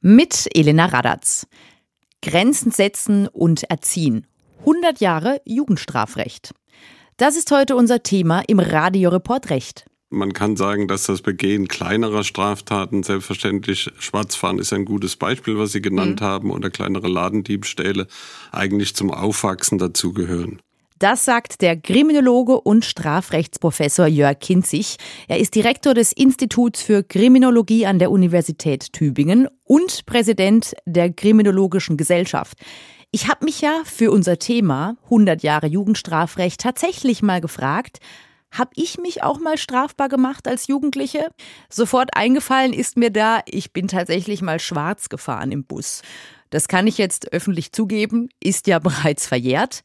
Mit Elena Radatz. Grenzen setzen und erziehen. 100 Jahre Jugendstrafrecht. Das ist heute unser Thema im Radioreport Recht. Man kann sagen, dass das Begehen kleinerer Straftaten, selbstverständlich Schwarzfahren ist ein gutes Beispiel, was Sie genannt mhm. haben, oder kleinere Ladendiebstähle eigentlich zum Aufwachsen dazugehören. Das sagt der Kriminologe und Strafrechtsprofessor Jörg Kinzig. Er ist Direktor des Instituts für Kriminologie an der Universität Tübingen und Präsident der Kriminologischen Gesellschaft. Ich habe mich ja für unser Thema 100 Jahre Jugendstrafrecht tatsächlich mal gefragt, habe ich mich auch mal strafbar gemacht als Jugendliche? Sofort eingefallen ist mir da, ich bin tatsächlich mal schwarz gefahren im Bus. Das kann ich jetzt öffentlich zugeben, ist ja bereits verjährt.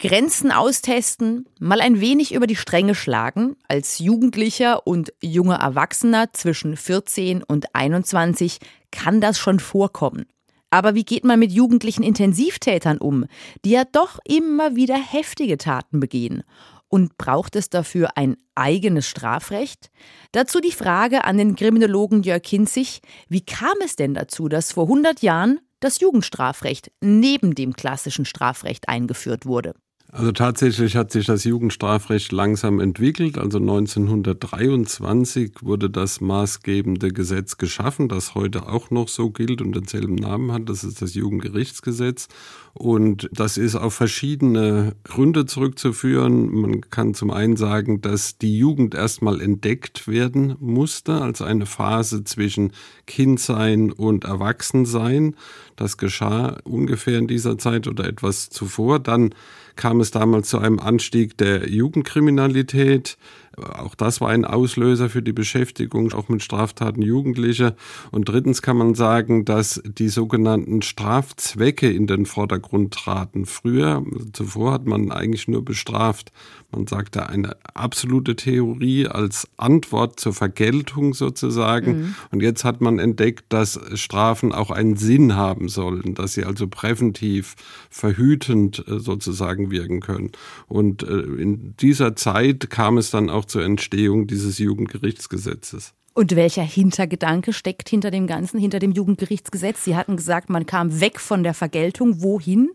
Grenzen austesten, mal ein wenig über die Stränge schlagen, als Jugendlicher und junger Erwachsener zwischen 14 und 21 kann das schon vorkommen. Aber wie geht man mit jugendlichen Intensivtätern um, die ja doch immer wieder heftige Taten begehen? Und braucht es dafür ein eigenes Strafrecht? Dazu die Frage an den Kriminologen Jörg Kinzig, wie kam es denn dazu, dass vor 100 Jahren das Jugendstrafrecht neben dem klassischen Strafrecht eingeführt wurde? Also tatsächlich hat sich das Jugendstrafrecht langsam entwickelt. Also 1923 wurde das maßgebende Gesetz geschaffen, das heute auch noch so gilt und denselben Namen hat. Das ist das Jugendgerichtsgesetz. Und das ist auf verschiedene Gründe zurückzuführen. Man kann zum einen sagen, dass die Jugend erstmal entdeckt werden musste als eine Phase zwischen Kindsein und Erwachsensein. Das geschah ungefähr in dieser Zeit oder etwas zuvor. Dann kam es damals zu einem Anstieg der Jugendkriminalität. Auch das war ein Auslöser für die Beschäftigung, auch mit Straftaten Jugendlicher. Und drittens kann man sagen, dass die sogenannten Strafzwecke in den Vordergrund traten. Früher, zuvor hat man eigentlich nur bestraft. Man sagte eine absolute Theorie als Antwort zur Vergeltung sozusagen. Mhm. Und jetzt hat man entdeckt, dass Strafen auch einen Sinn haben sollen, dass sie also präventiv, verhütend äh, sozusagen wirken können. Und äh, in dieser Zeit kam es dann auch zur Entstehung dieses Jugendgerichtsgesetzes. Und welcher Hintergedanke steckt hinter dem Ganzen, hinter dem Jugendgerichtsgesetz? Sie hatten gesagt, man kam weg von der Vergeltung. Wohin?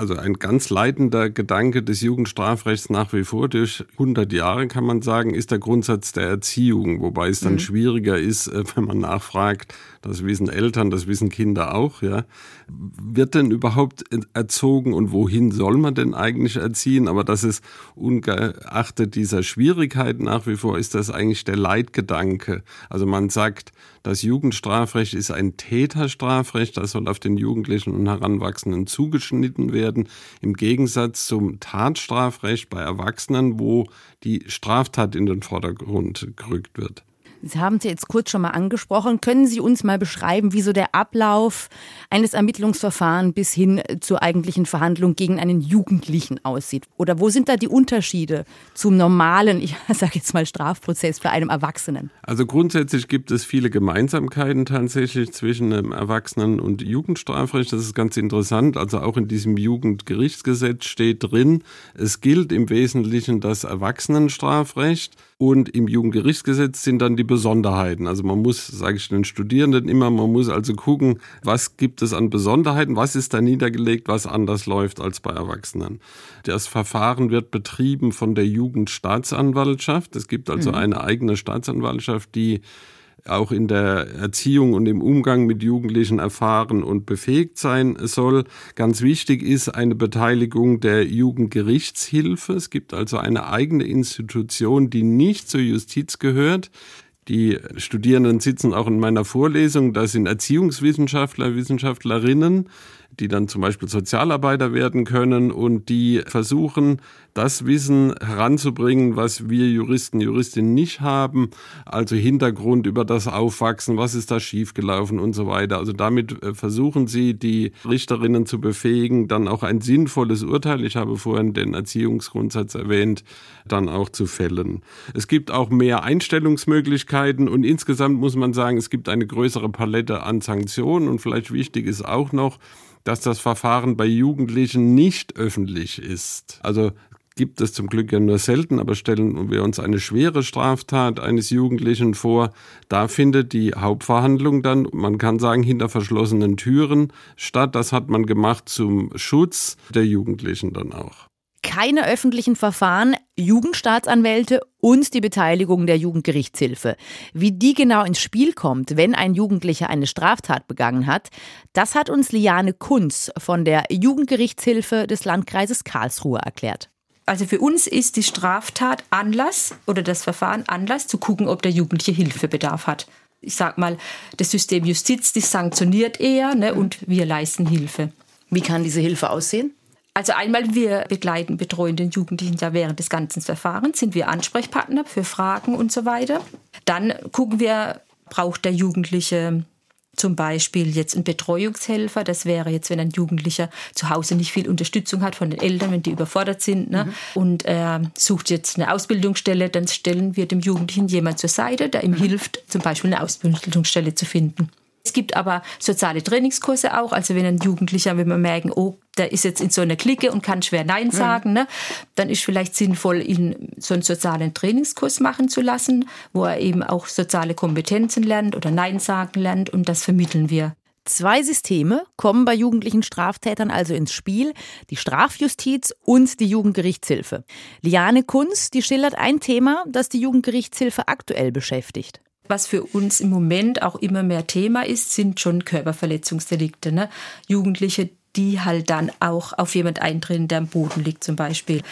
Also ein ganz leitender Gedanke des Jugendstrafrechts nach wie vor durch 100 Jahre, kann man sagen, ist der Grundsatz der Erziehung, wobei es dann mhm. schwieriger ist, äh, wenn man nachfragt, das wissen Eltern, das wissen Kinder auch, ja. Wird denn überhaupt erzogen und wohin soll man denn eigentlich erziehen? Aber das ist ungeachtet dieser Schwierigkeit nach wie vor, ist das eigentlich der Leitgedanke. Also man sagt, das Jugendstrafrecht ist ein Täterstrafrecht, das soll auf den Jugendlichen und Heranwachsenden zugeschnitten werden, im Gegensatz zum Tatstrafrecht bei Erwachsenen, wo die Straftat in den Vordergrund gerückt wird. Sie haben es jetzt kurz schon mal angesprochen. Können Sie uns mal beschreiben, wie so der Ablauf eines Ermittlungsverfahrens bis hin zur eigentlichen Verhandlung gegen einen Jugendlichen aussieht? Oder wo sind da die Unterschiede zum normalen, ich sage jetzt mal Strafprozess für einen Erwachsenen? Also grundsätzlich gibt es viele Gemeinsamkeiten tatsächlich zwischen einem Erwachsenen- und Jugendstrafrecht. Das ist ganz interessant. Also auch in diesem Jugendgerichtsgesetz steht drin, es gilt im Wesentlichen das Erwachsenenstrafrecht und im Jugendgerichtsgesetz sind dann die Besonderheiten. Also man muss, sage ich den Studierenden immer, man muss also gucken, was gibt es an Besonderheiten, was ist da niedergelegt, was anders läuft als bei Erwachsenen. Das Verfahren wird betrieben von der Jugendstaatsanwaltschaft. Es gibt also mhm. eine eigene Staatsanwaltschaft, die auch in der Erziehung und im Umgang mit Jugendlichen erfahren und befähigt sein soll. Ganz wichtig ist eine Beteiligung der Jugendgerichtshilfe. Es gibt also eine eigene Institution, die nicht zur Justiz gehört. Die Studierenden sitzen auch in meiner Vorlesung. Da sind Erziehungswissenschaftler, Wissenschaftlerinnen, die dann zum Beispiel Sozialarbeiter werden können und die versuchen, das Wissen heranzubringen, was wir Juristen, Juristinnen nicht haben. Also Hintergrund über das Aufwachsen, was ist da schiefgelaufen und so weiter. Also damit äh, versuchen sie, die Richterinnen zu befähigen, dann auch ein sinnvolles Urteil, ich habe vorhin den Erziehungsgrundsatz erwähnt, dann auch zu fällen. Es gibt auch mehr Einstellungsmöglichkeiten und insgesamt muss man sagen, es gibt eine größere Palette an Sanktionen und vielleicht wichtig ist auch noch, dass das Verfahren bei Jugendlichen nicht öffentlich ist. Also gibt es zum Glück ja nur selten, aber stellen wir uns eine schwere Straftat eines Jugendlichen vor, da findet die Hauptverhandlung dann, man kann sagen, hinter verschlossenen Türen statt. Das hat man gemacht zum Schutz der Jugendlichen dann auch keine öffentlichen Verfahren, Jugendstaatsanwälte und die Beteiligung der Jugendgerichtshilfe. Wie die genau ins Spiel kommt, wenn ein Jugendlicher eine Straftat begangen hat, das hat uns Liane Kunz von der Jugendgerichtshilfe des Landkreises Karlsruhe erklärt. Also für uns ist die Straftat Anlass oder das Verfahren Anlass zu gucken, ob der Jugendliche Hilfebedarf hat. Ich sag mal, das System Justiz, das sanktioniert eher ne, und wir leisten Hilfe. Wie kann diese Hilfe aussehen? Also einmal, wir begleiten, betreuen den Jugendlichen ja während des ganzen Verfahrens, sind wir Ansprechpartner für Fragen und so weiter. Dann gucken wir, braucht der Jugendliche zum Beispiel jetzt einen Betreuungshelfer. Das wäre jetzt, wenn ein Jugendlicher zu Hause nicht viel Unterstützung hat von den Eltern, wenn die überfordert sind ne? Mhm. und er sucht jetzt eine Ausbildungsstelle, dann stellen wir dem Jugendlichen jemand zur Seite, der ihm mhm. hilft, zum Beispiel eine Ausbildungsstelle zu finden. Es gibt aber soziale Trainingskurse auch. Also wenn ein Jugendlicher, wenn wir merken, oh, der ist jetzt in so einer Clique und kann schwer Nein mhm. sagen, ne, dann ist vielleicht sinnvoll, ihn so einen sozialen Trainingskurs machen zu lassen, wo er eben auch soziale Kompetenzen lernt oder Nein sagen lernt und das vermitteln wir. Zwei Systeme kommen bei jugendlichen Straftätern also ins Spiel, die Strafjustiz und die Jugendgerichtshilfe. Liane Kunz, die schildert ein Thema, das die Jugendgerichtshilfe aktuell beschäftigt was für uns im Moment auch immer mehr Thema ist, sind schon Körperverletzungsdelikte. Ne? Jugendliche, die halt dann auch auf jemand eintreten, der am Boden liegt zum Beispiel.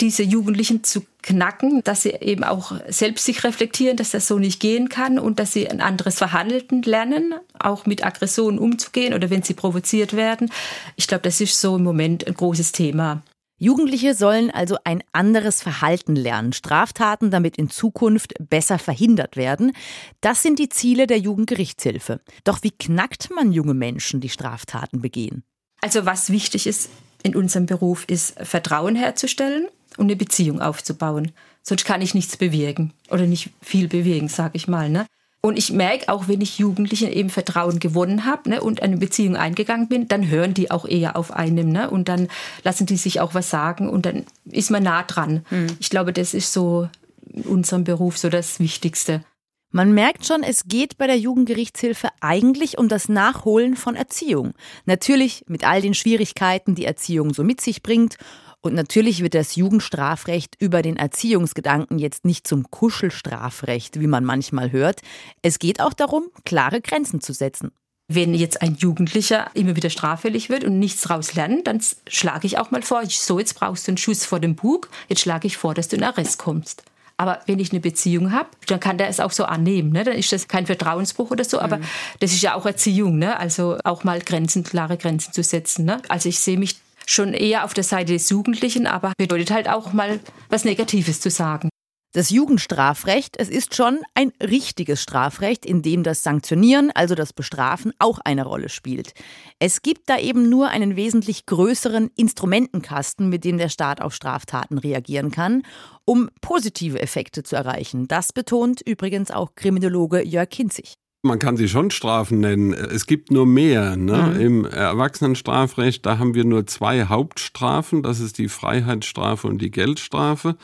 Diese Jugendlichen zu knacken, dass sie eben auch selbst sich reflektieren, dass das so nicht gehen kann und dass sie ein anderes Verhalten lernen, auch mit Aggressionen umzugehen oder wenn sie provoziert werden. Ich glaube, das ist so im Moment ein großes Thema. Jugendliche sollen also ein anderes Verhalten lernen, Straftaten damit in Zukunft besser verhindert werden. Das sind die Ziele der Jugendgerichtshilfe. Doch wie knackt man junge Menschen, die Straftaten begehen? Also was wichtig ist in unserem Beruf, ist Vertrauen herzustellen und eine Beziehung aufzubauen. Sonst kann ich nichts bewirken oder nicht viel bewegen, sage ich mal. Ne? Und ich merke auch, wenn ich Jugendlichen eben Vertrauen gewonnen habe ne, und eine Beziehung eingegangen bin, dann hören die auch eher auf einem ne, und dann lassen die sich auch was sagen und dann ist man nah dran. Mhm. Ich glaube, das ist so in unserem Beruf so das Wichtigste. Man merkt schon, es geht bei der Jugendgerichtshilfe eigentlich um das Nachholen von Erziehung. Natürlich mit all den Schwierigkeiten, die Erziehung so mit sich bringt und natürlich wird das Jugendstrafrecht über den Erziehungsgedanken jetzt nicht zum Kuschelstrafrecht, wie man manchmal hört. Es geht auch darum, klare Grenzen zu setzen. Wenn jetzt ein Jugendlicher immer wieder straffällig wird und nichts daraus lernt, dann schlage ich auch mal vor, so jetzt brauchst du einen Schuss vor dem Bug, jetzt schlage ich vor, dass du in Arrest kommst. Aber wenn ich eine Beziehung habe, dann kann der es auch so annehmen. Ne? Dann ist das kein Vertrauensbruch oder so. Aber mhm. das ist ja auch Erziehung. Ne? Also auch mal Grenzen, klare Grenzen zu setzen. Ne? Also ich sehe mich schon eher auf der Seite des Jugendlichen, aber bedeutet halt auch mal was Negatives zu sagen. Das Jugendstrafrecht, es ist schon ein richtiges Strafrecht, in dem das Sanktionieren, also das Bestrafen, auch eine Rolle spielt. Es gibt da eben nur einen wesentlich größeren Instrumentenkasten, mit dem der Staat auf Straftaten reagieren kann, um positive Effekte zu erreichen. Das betont übrigens auch Kriminologe Jörg Kinzig. Man kann sie schon Strafen nennen. Es gibt nur mehr. Ne? Mhm. Im Erwachsenenstrafrecht, da haben wir nur zwei Hauptstrafen. Das ist die Freiheitsstrafe und die Geldstrafe.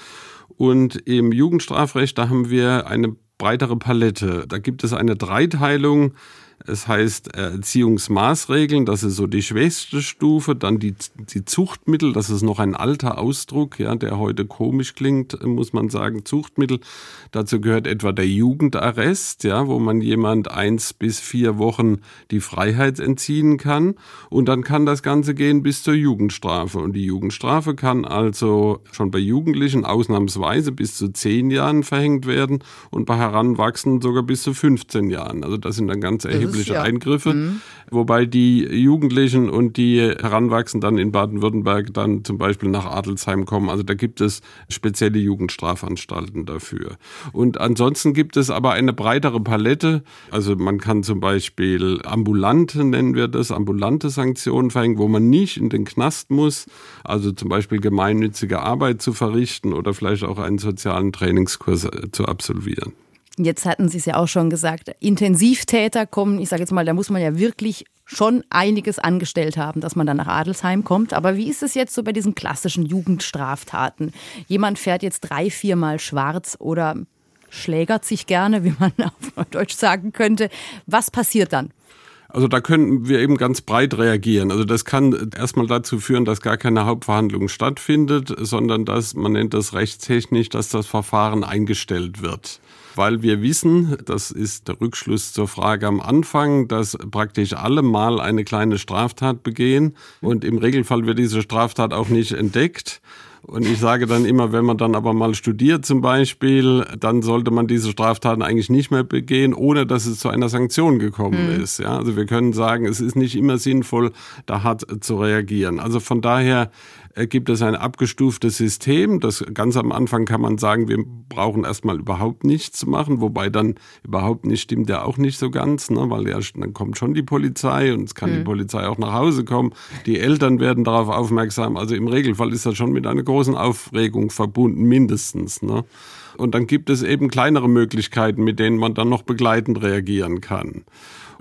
Und im Jugendstrafrecht, da haben wir eine breitere Palette. Da gibt es eine Dreiteilung es heißt äh, Erziehungsmaßregeln, das ist so die schwächste Stufe. Dann die, die Zuchtmittel, das ist noch ein alter Ausdruck, ja, der heute komisch klingt, muss man sagen. Zuchtmittel, dazu gehört etwa der Jugendarrest, ja, wo man jemand eins bis vier Wochen die Freiheit entziehen kann. Und dann kann das Ganze gehen bis zur Jugendstrafe. Und die Jugendstrafe kann also schon bei Jugendlichen ausnahmsweise bis zu zehn Jahren verhängt werden und bei Heranwachsenden sogar bis zu 15 Jahren. Also das sind dann ganz erhebliche erhebliche ja. Eingriffe, mhm. wobei die Jugendlichen und die Heranwachsenden dann in Baden-Württemberg dann zum Beispiel nach Adelsheim kommen. Also da gibt es spezielle Jugendstrafanstalten dafür. Und ansonsten gibt es aber eine breitere Palette. Also man kann zum Beispiel ambulante, nennen wir das, ambulante Sanktionen verhängen, wo man nicht in den Knast muss. Also zum Beispiel gemeinnützige Arbeit zu verrichten oder vielleicht auch einen sozialen Trainingskurs äh, zu absolvieren. Jetzt hatten Sie es ja auch schon gesagt, Intensivtäter kommen, ich sage jetzt mal, da muss man ja wirklich schon einiges angestellt haben, dass man dann nach Adelsheim kommt. Aber wie ist es jetzt so bei diesen klassischen Jugendstraftaten? Jemand fährt jetzt drei, viermal schwarz oder schlägert sich gerne, wie man auf Deutsch sagen könnte. Was passiert dann? Also da können wir eben ganz breit reagieren. Also das kann erstmal dazu führen, dass gar keine Hauptverhandlung stattfindet, sondern dass, man nennt das rechtstechnisch, dass das Verfahren eingestellt wird weil wir wissen, das ist der Rückschluss zur Frage am Anfang, dass praktisch alle mal eine kleine Straftat begehen und im Regelfall wird diese Straftat auch nicht entdeckt. Und ich sage dann immer, wenn man dann aber mal studiert zum Beispiel, dann sollte man diese Straftaten eigentlich nicht mehr begehen, ohne dass es zu einer Sanktion gekommen mhm. ist. Ja, also wir können sagen, es ist nicht immer sinnvoll, da hart zu reagieren. Also von daher gibt es ein abgestuftes System. Das ganz am Anfang kann man sagen, wir brauchen erstmal überhaupt nichts zu machen, wobei dann überhaupt nicht stimmt ja auch nicht so ganz, ne? weil ja dann kommt schon die Polizei und es kann mhm. die Polizei auch nach Hause kommen. Die Eltern werden darauf aufmerksam. Also im Regelfall ist das schon mit einer großen Aufregung verbunden, mindestens. Ne? Und dann gibt es eben kleinere Möglichkeiten, mit denen man dann noch begleitend reagieren kann.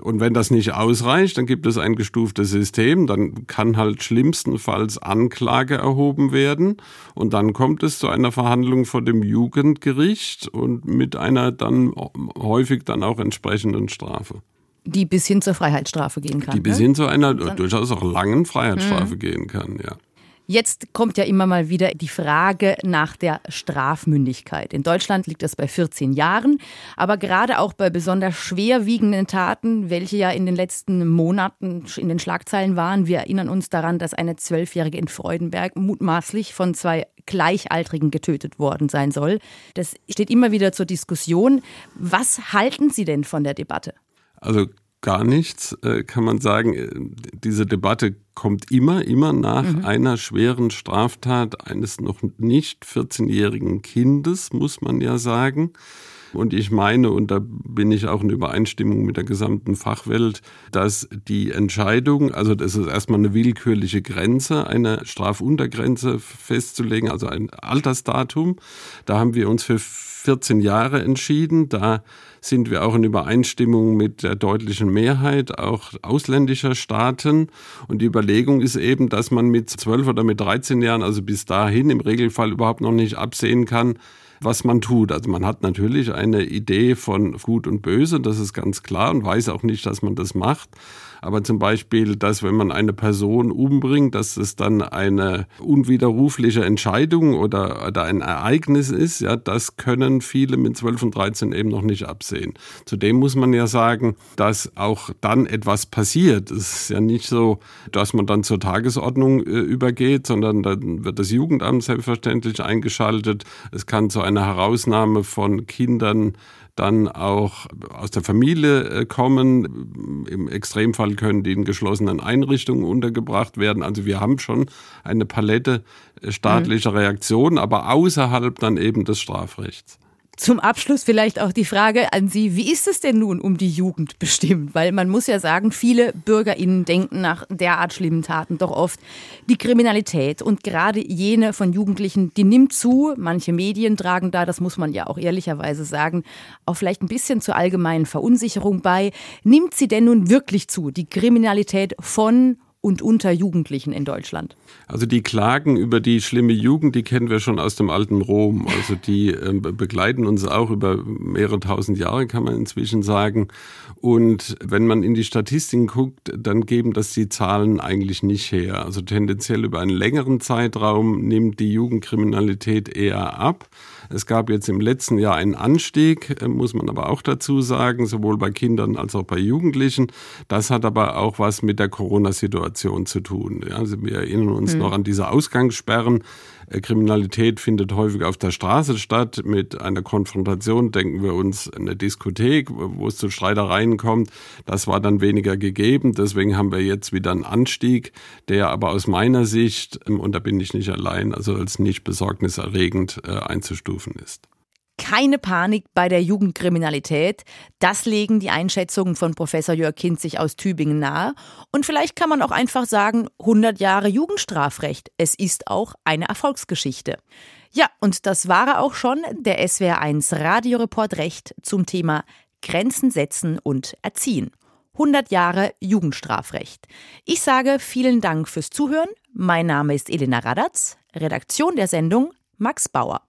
Und wenn das nicht ausreicht, dann gibt es ein gestuftes System, dann kann halt schlimmstenfalls Anklage erhoben werden und dann kommt es zu einer Verhandlung vor dem Jugendgericht und mit einer dann häufig dann auch entsprechenden Strafe. Die bis hin zur Freiheitsstrafe gehen kann. Die bis ne? hin zu einer durchaus auch langen Freiheitsstrafe mhm. gehen kann, ja. Jetzt kommt ja immer mal wieder die Frage nach der Strafmündigkeit. In Deutschland liegt das bei 14 Jahren, aber gerade auch bei besonders schwerwiegenden Taten, welche ja in den letzten Monaten in den Schlagzeilen waren. Wir erinnern uns daran, dass eine Zwölfjährige in Freudenberg mutmaßlich von zwei Gleichaltrigen getötet worden sein soll. Das steht immer wieder zur Diskussion. Was halten Sie denn von der Debatte? Also gar nichts, äh, kann man sagen. Äh, diese Debatte kommt immer, immer nach mhm. einer schweren Straftat eines noch nicht 14-jährigen Kindes, muss man ja sagen. Und ich meine, und da bin ich auch in Übereinstimmung mit der gesamten Fachwelt, dass die Entscheidung, also das ist erstmal eine willkürliche Grenze, eine Strafuntergrenze festzulegen, also ein Altersdatum. Da haben wir uns für 14 Jahre entschieden. Da sind wir auch in Übereinstimmung mit der deutlichen Mehrheit auch ausländischer Staaten. Und die Überlegung ist eben, dass man mit 12 oder mit 13 Jahren, also bis dahin im Regelfall überhaupt noch nicht absehen kann, was man tut. Also man hat natürlich eine Idee von Gut und Böse, das ist ganz klar und weiß auch nicht, dass man das macht. Aber zum Beispiel, dass wenn man eine Person umbringt, dass es dann eine unwiderrufliche Entscheidung oder, oder ein Ereignis ist, ja, das können viele mit 12 und 13 eben noch nicht absehen. Zudem muss man ja sagen, dass auch dann etwas passiert. Es ist ja nicht so, dass man dann zur Tagesordnung äh, übergeht, sondern dann wird das Jugendamt selbstverständlich eingeschaltet. Es kann zu einer Herausnahme von Kindern dann auch aus der Familie äh, kommen. Im Extremfall können die in geschlossenen Einrichtungen untergebracht werden. Also wir haben schon eine Palette äh, staatlicher mhm. Reaktionen, aber außerhalb dann eben des Strafrechts. Zum Abschluss vielleicht auch die Frage an Sie, wie ist es denn nun um die Jugend bestimmt? Weil man muss ja sagen, viele BürgerInnen denken nach derart schlimmen Taten doch oft, die Kriminalität und gerade jene von Jugendlichen, die nimmt zu. Manche Medien tragen da, das muss man ja auch ehrlicherweise sagen, auch vielleicht ein bisschen zur allgemeinen Verunsicherung bei. Nimmt sie denn nun wirklich zu, die Kriminalität von und unter Jugendlichen in Deutschland? Also die Klagen über die schlimme Jugend, die kennen wir schon aus dem alten Rom. Also die äh, begleiten uns auch über mehrere tausend Jahre, kann man inzwischen sagen. Und wenn man in die Statistiken guckt, dann geben das die Zahlen eigentlich nicht her. Also tendenziell über einen längeren Zeitraum nimmt die Jugendkriminalität eher ab. Es gab jetzt im letzten Jahr einen Anstieg, äh, muss man aber auch dazu sagen, sowohl bei Kindern als auch bei Jugendlichen. Das hat aber auch was mit der Corona-Situation zu tun. Also wir erinnern uns mhm. noch an diese Ausgangssperren. Äh, Kriminalität findet häufig auf der Straße statt. Mit einer Konfrontation denken wir uns eine Diskothek, wo es zu Streitereien kommt. Das war dann weniger gegeben. Deswegen haben wir jetzt wieder einen Anstieg, der aber aus meiner Sicht, ähm, und da bin ich nicht allein, also als nicht besorgniserregend äh, einzustufen ist. Keine Panik bei der Jugendkriminalität. Das legen die Einschätzungen von Professor Jörg Kinzig aus Tübingen nahe. Und vielleicht kann man auch einfach sagen, 100 Jahre Jugendstrafrecht. Es ist auch eine Erfolgsgeschichte. Ja, und das war auch schon der SWR1 Radioreport Recht zum Thema Grenzen setzen und erziehen. 100 Jahre Jugendstrafrecht. Ich sage vielen Dank fürs Zuhören. Mein Name ist Elena Radatz, Redaktion der Sendung Max Bauer.